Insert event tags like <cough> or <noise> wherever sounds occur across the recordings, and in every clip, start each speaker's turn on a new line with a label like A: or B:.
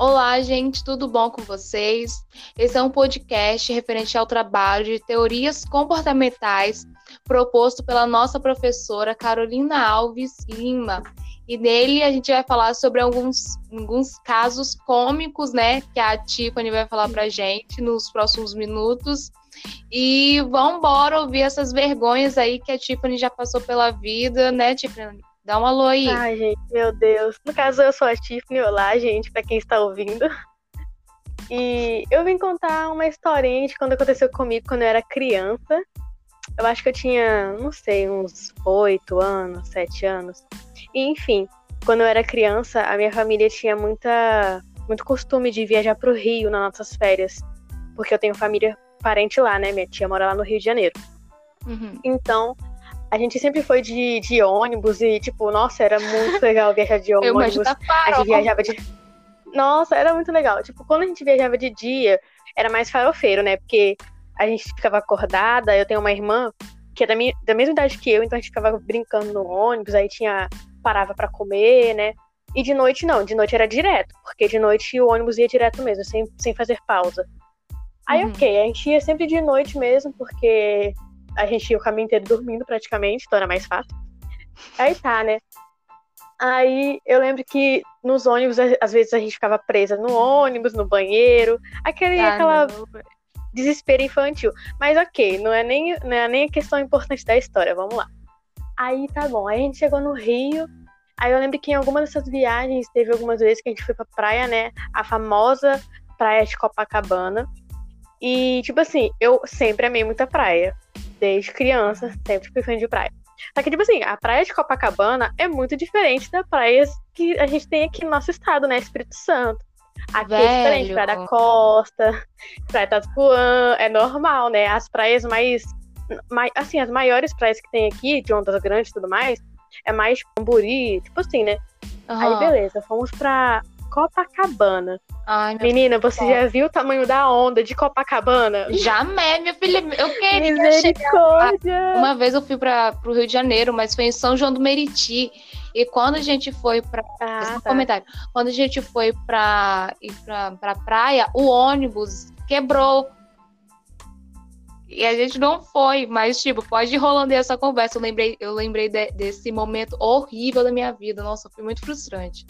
A: Olá, gente, tudo bom com vocês? Esse é um podcast referente ao trabalho de teorias comportamentais proposto pela nossa professora Carolina Alves Lima. E nele a gente vai falar sobre alguns, alguns casos cômicos, né, que a Tiffany vai falar pra gente nos próximos minutos. E vamos ouvir essas vergonhas aí que a Tiffany já passou pela vida, né, Tiffany? Dá um alô aí.
B: Ai, gente, meu Deus. No caso, eu sou a Tiffany. Olá, gente, para quem está ouvindo. E eu vim contar uma historinha de quando aconteceu comigo quando eu era criança. Eu acho que eu tinha, não sei, uns oito anos, sete anos. E, enfim, quando eu era criança, a minha família tinha muita, muito costume de viajar para o Rio nas nossas férias. Porque eu tenho família parente lá, né? Minha tia mora lá no Rio de Janeiro. Uhum. Então, a gente sempre foi de, de ônibus e, tipo, nossa, era muito legal viajar de ônibus.
A: Eu
B: a gente viajava de. Nossa, era muito legal. Tipo, quando a gente viajava de dia, era mais farofeiro, né? Porque a gente ficava acordada, eu tenho uma irmã que é da, minha, da mesma idade que eu, então a gente ficava brincando no ônibus, aí tinha. parava para comer, né? E de noite não, de noite era direto, porque de noite o ônibus ia direto mesmo, sem, sem fazer pausa. Aí, uhum. ok, a gente ia sempre de noite mesmo, porque a gente ia o caminho inteiro dormindo praticamente, então era mais fácil. Aí tá, né? Aí eu lembro que nos ônibus, às vezes a gente ficava presa no ônibus, no banheiro, aquele, ah, aquela não. desespero infantil. Mas ok, não é, nem, não é nem a questão importante da história, vamos lá. Aí tá bom, aí a gente chegou no Rio, aí eu lembro que em alguma dessas viagens, teve algumas vezes que a gente foi pra praia, né? A famosa praia de Copacabana. E, tipo assim, eu sempre amei muita praia desde criança, sempre fui fã de praia. Só que, tipo assim, a praia de Copacabana é muito diferente da praia que a gente tem aqui no nosso estado, né? Espírito Santo. Aqui Velho. é diferente, Praia da Costa, Praia Tatupuã, é normal, né? As praias mais, mais, assim, as maiores praias que tem aqui, de ondas grandes e tudo mais, é mais Camburi, tipo assim, né? Uhum. Aí, beleza, fomos pra Copacabana. Ai, Menina, você já viu o tamanho da onda de Copacabana?
A: Jamais, minha filha. Eu queria
B: Misericórdia.
A: Uma vez eu fui para o Rio de Janeiro, mas foi em São João do Meriti. E quando a gente foi para ah, tá. comentário, quando a gente foi para ir para pra praia, o ônibus quebrou. E a gente não foi, mas tipo, pode ir rolando essa conversa. Eu lembrei, eu lembrei de, desse momento horrível da minha vida. Nossa, foi muito frustrante.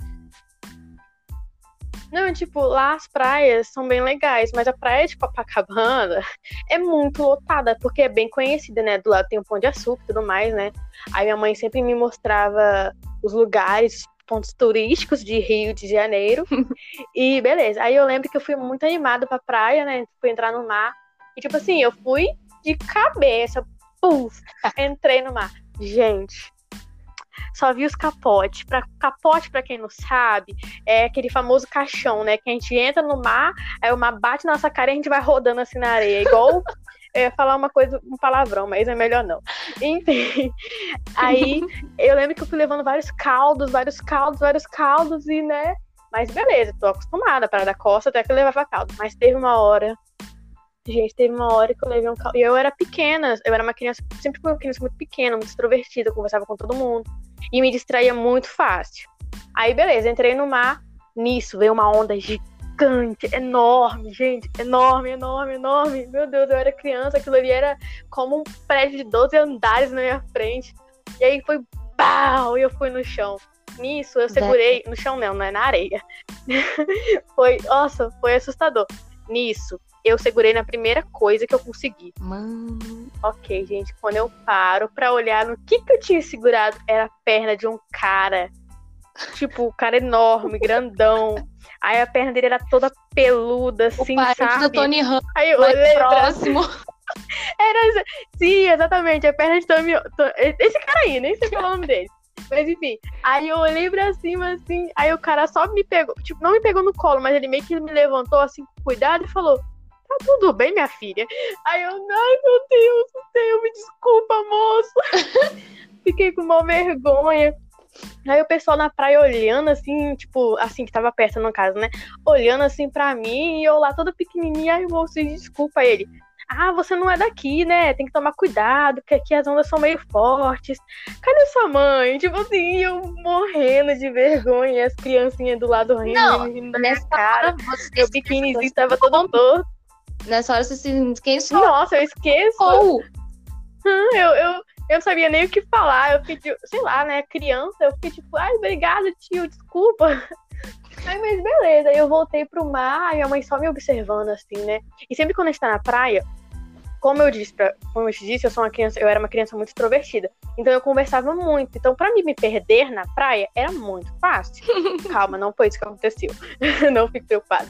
B: Não, tipo, lá as praias são bem legais, mas a praia de Copacabana <laughs> é muito lotada, porque é bem conhecida, né? Do lado tem o Pão de Açúcar e tudo mais, né? Aí minha mãe sempre me mostrava os lugares, pontos turísticos de Rio de Janeiro. <laughs> e beleza. Aí eu lembro que eu fui muito animada pra praia, né? Fui entrar no mar. E tipo assim, eu fui de cabeça, puf, <laughs> entrei no mar. Gente, só vi os capotes. Pra, capote, para quem não sabe, é aquele famoso caixão, né? Que a gente entra no mar, aí o mar bate na nossa cara e a gente vai rodando assim na areia. Igual <laughs> eu ia falar uma coisa, um palavrão, mas é melhor não. Enfim. <laughs> Aí eu lembro que eu fui levando vários caldos, vários caldos, vários caldos, e né. Mas beleza, tô acostumada. Para da costa até que eu levava caldo. Mas teve uma hora Gente, teve uma hora que eu levei um caldo. E eu era pequena, eu era uma criança, sempre fui uma criança muito pequena, muito extrovertida, conversava com todo mundo. E me distraía muito fácil. Aí, beleza, entrei no mar. Nisso veio uma onda gigante, enorme, gente, enorme, enorme, enorme. Meu Deus, eu era criança, aquilo ali era como um prédio de 12 andares na minha frente. E aí foi pau, e eu fui no chão. Nisso, eu segurei. No chão não, não é na areia. <laughs> foi, nossa, foi assustador. Nisso, eu segurei na primeira coisa que eu consegui.
A: Mano.
B: Ok, gente, quando eu paro pra olhar no que que eu tinha segurado, era a perna de um cara. Tipo, o cara enorme, <laughs> grandão. Aí a perna dele era toda peluda, assim, o sabe?
A: do Tony Ramos.
B: Aí eu
A: olhei próximo.
B: Era, sim, exatamente, a perna de Tony Esse cara aí, nem sei qual é o nome dele. Mas enfim, aí eu olhei pra cima, assim, aí o cara só me pegou, tipo, não me pegou no colo, mas ele meio que me levantou, assim, com cuidado e falou: Tá tudo bem, minha filha? Aí eu, ai meu Deus do céu, me desculpa, moço. <laughs> Fiquei com uma vergonha. Aí o pessoal na praia olhando assim, tipo, assim, que tava perto no caso, né? Olhando assim pra mim e eu lá toda pequenininha, ai moço, desculpa ele. Ah, você não é daqui, né? Tem que tomar cuidado, porque aqui as ondas são meio fortes. Cadê sua mãe? Tipo assim, eu morrendo de vergonha, as criancinhas do lado rindo,
A: Não,
B: rindo da
A: nessa
B: minha cara. Meu biquínizinho tava todo torto.
A: Nessa hora você se sou
B: Nossa, eu esqueço.
A: eu?
B: Eu, eu, eu não sabia nem o que falar. Eu fiquei, sei lá, né? Criança, eu fiquei tipo, ai, obrigada, tio, desculpa. <laughs> Aí, mas beleza, eu voltei pro mar, e minha mãe só me observando, assim, né? E sempre quando a gente tá na praia, como eu disse, pra, como eu te disse, eu sou uma criança, eu era uma criança muito extrovertida. Então eu conversava muito. Então, pra mim me perder na praia era muito fácil. <laughs> Calma, não foi isso que aconteceu. <laughs> não fique preocupada.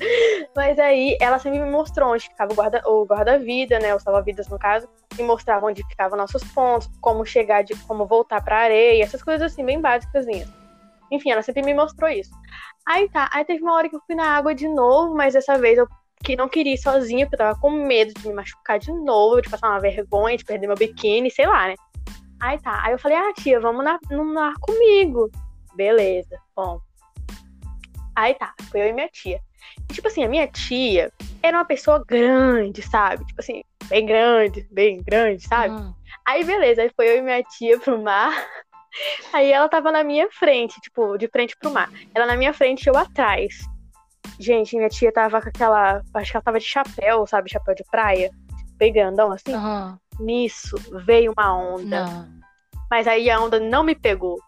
B: Mas aí ela sempre me mostrou onde ficava o guarda- o guarda-vida, né? Os salva-vidas, no caso, e mostrava onde ficavam nossos pontos, como chegar de como voltar pra areia, essas coisas assim, bem básicas. Enfim, ela sempre me mostrou isso. Aí tá, aí teve uma hora que eu fui na água de novo, mas dessa vez eu que não queria ir sozinha, porque eu tava com medo de me machucar de novo, de passar uma vergonha, de perder meu biquíni, sei lá, né? Aí tá, aí eu falei, ah, tia, vamos na, no mar comigo. Beleza, bom. Aí tá, foi eu e minha tia. E, tipo assim, a minha tia era uma pessoa grande, sabe? Tipo assim, bem grande, bem grande, sabe?
A: Hum.
B: Aí beleza, aí foi eu e minha tia pro mar. <laughs> Aí ela tava na minha frente, tipo, de frente pro mar. Ela na minha frente e eu atrás. Gente, minha tia tava com aquela. Acho que ela tava de chapéu, sabe? Chapéu de praia. Bem grandão assim.
A: Aham.
B: Nisso veio uma onda.
A: Não.
B: Mas aí a onda não me pegou.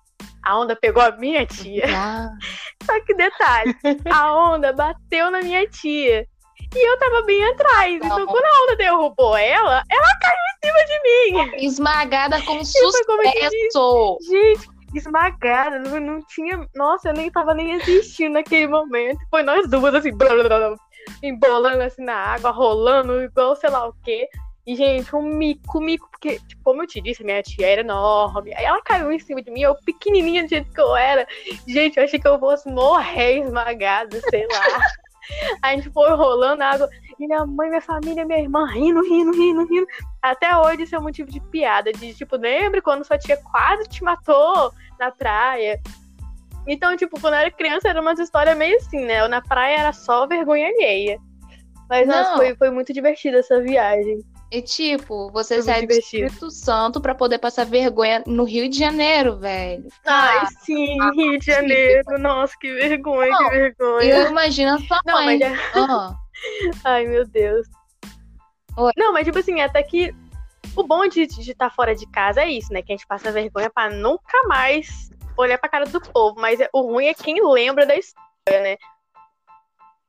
B: A onda pegou a minha tia.
A: Ah, <laughs>
B: Só que detalhe, a onda bateu na minha tia. E eu tava bem atrás. Então
A: Não.
B: quando a onda derrubou ela, ela caiu em cima de mim.
A: esmagada com
B: eu te
A: sucesso.
B: Gente, esmagada, não, não tinha. Nossa, eu nem tava nem existindo naquele momento. Foi nós duas, assim, blá, blá, blá, embolando assim na água, rolando, igual sei lá o quê. E, gente, um mico, mico, porque, tipo, como eu te disse, minha tia era enorme. Aí ela caiu em cima de mim, eu pequenininha do jeito que eu era. Gente, eu achei que eu fosse morrer esmagada, sei lá. <laughs> A gente foi rolando a água. E minha mãe, minha família, minha irmã rindo, rindo, rindo, rindo. Até hoje isso é um motivo de piada. De tipo, lembra quando sua tia quase te matou na praia? Então, tipo, quando eu era criança era umas histórias meio assim, né? Eu na praia era só vergonha alheia. Mas nossa, foi, foi muito divertida essa viagem.
A: E tipo, você
B: Foi
A: sai do. Espírito Santo pra poder passar vergonha no Rio de Janeiro, velho.
B: Ai, sim, Rio de Janeiro. Nossa, que vergonha,
A: Não,
B: que vergonha.
A: eu imagino a sua
B: Não,
A: mãe.
B: mas é-
A: Ah, <laughs>
B: Ai, meu Deus.
A: Oi.
B: Não, mas tipo assim, até que o bom de estar fora de casa é isso, né? Que a gente passa vergonha pra nunca mais olhar pra cara do povo. Mas é- o ruim é quem lembra da história, né?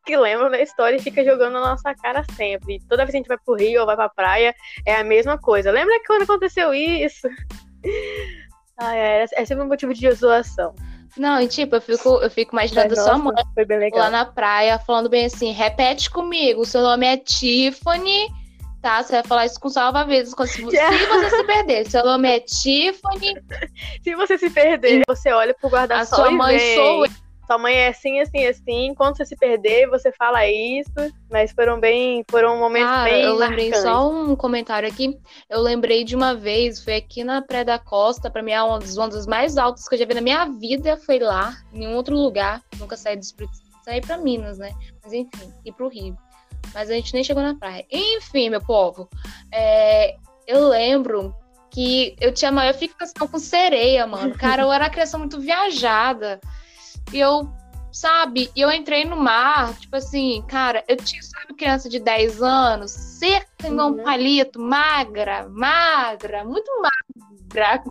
B: Que lembra da história e fica jogando na nossa cara sempre. Toda vez que a gente vai pro Rio ou vai pra praia, é a mesma coisa. Lembra que quando aconteceu isso? Ai, <laughs> é, é sempre um motivo de zoação.
A: Não, e tipo, eu fico, eu fico imaginando
B: Mas,
A: a sua mãe lá na praia falando bem assim, repete comigo, seu nome é Tiffany, tá? Você vai falar isso com salva-vidas. Se, <laughs> se você se perder, seu nome é Tiffany, <laughs>
B: Se você se perder, você olha pro
A: a
B: guarda-sol
A: sua
B: e
A: mãe
B: vem.
A: sou eu.
B: Sua mãe é assim, assim, assim. Quando você se perder, você fala isso. Mas foram bem. Foram momentos
A: Cara,
B: bem.
A: eu lembrei
B: marcantes.
A: só um comentário aqui. Eu lembrei de uma vez, foi aqui na Praia da Costa, pra mim é uma das ondas mais altas que eu já vi na minha vida, foi lá, em nenhum outro lugar. Nunca saí do Espírito saí pra Minas, né? Mas enfim, e pro Rio. Mas a gente nem chegou na praia. Enfim, meu povo, é, eu lembro que eu tinha maior fixação com sereia, mano. Cara, eu era uma criança muito viajada. E eu, sabe, eu entrei no mar, tipo assim, cara, eu tinha, sabe, criança de 10 anos, seca igual um
B: Uhum.
A: palito, magra, magra, muito magra,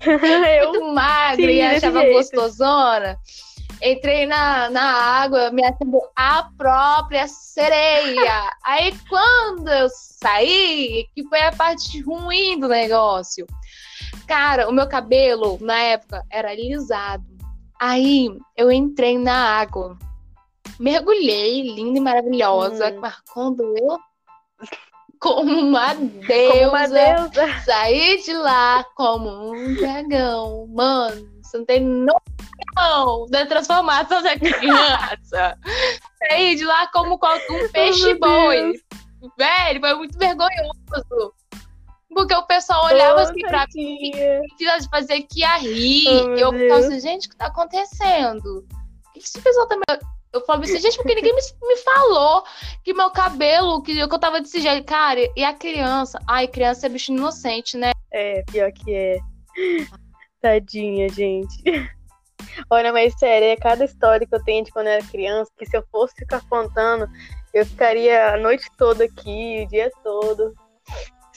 A: <laughs>
B: eu,
A: muito magra
B: sim,
A: e achava
B: jeito.
A: gostosona. Entrei na, na água, me acendeu a própria sereia. Aí quando eu saí, que foi a parte ruim do negócio. Cara, o meu cabelo na época era alisado. Aí eu entrei na água, mergulhei, linda e maravilhosa,
B: Hum.
A: mas quando eu, como uma deusa,
B: como uma deusa.
A: Saí de lá como um dragão. Mano, você não tem noção da transformação da criança. Saí de lá como um peixe boi. Velho, foi muito vergonhoso. Porque o pessoal olhava assim pra mim
B: Tadinha.
A: e fazia que ia rir.
B: Oh,
A: e eu ficava assim, gente, o que tá acontecendo? O que esse pessoal tá me... Eu falei assim, gente, porque ninguém me, me falou que meu cabelo, que eu, que eu tava desse jeito. Cara, e a criança? Ai, criança é bicho inocente, né?
B: É, pior que é. Tadinha, gente. Olha, mas sério, é cada história que eu tenho de quando eu era criança, que se eu fosse ficar contando, eu ficaria a noite toda aqui, o dia todo.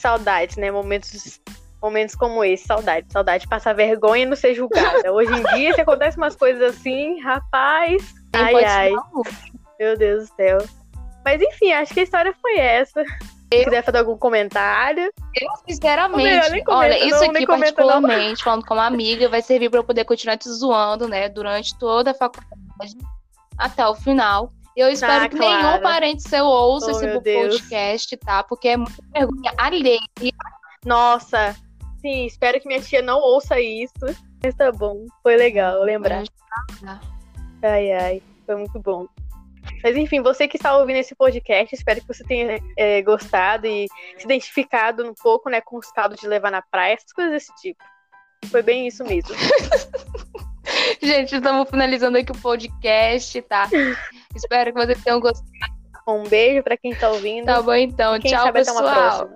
B: Saudades, né? Momentos, momentos como esse, saudade. Saudade de passar vergonha e não ser julgada. Hoje em dia, se acontece umas coisas assim, rapaz. Ai, ai. Meu Deus do céu. Mas enfim, acho que a história foi essa. Se quiser fazer algum comentário.
A: Eu, sinceramente, olha, isso não, aqui particularmente, não. falando como amiga, vai servir para eu poder continuar te zoando, né, durante toda a faculdade, até o final. Eu espero ah, que claro. nenhum parente seu ouça oh, esse podcast, tá? Porque é muita vergonha alheia.
B: Nossa, sim, espero que minha tia não ouça isso. Mas tá bom, foi legal lembrar. Ai, ai, foi muito bom. Mas enfim, você que está ouvindo esse podcast, espero que você tenha é, gostado e se identificado um pouco, né, com o estado de levar na praia, essas coisas desse tipo. Foi bem isso mesmo. <laughs> <laughs>
A: Gente, estamos finalizando aqui o podcast, tá? Espero que vocês tenham gostado.
B: Um beijo para quem está ouvindo.
A: Tá bom, então. Quem Tchau, pessoal.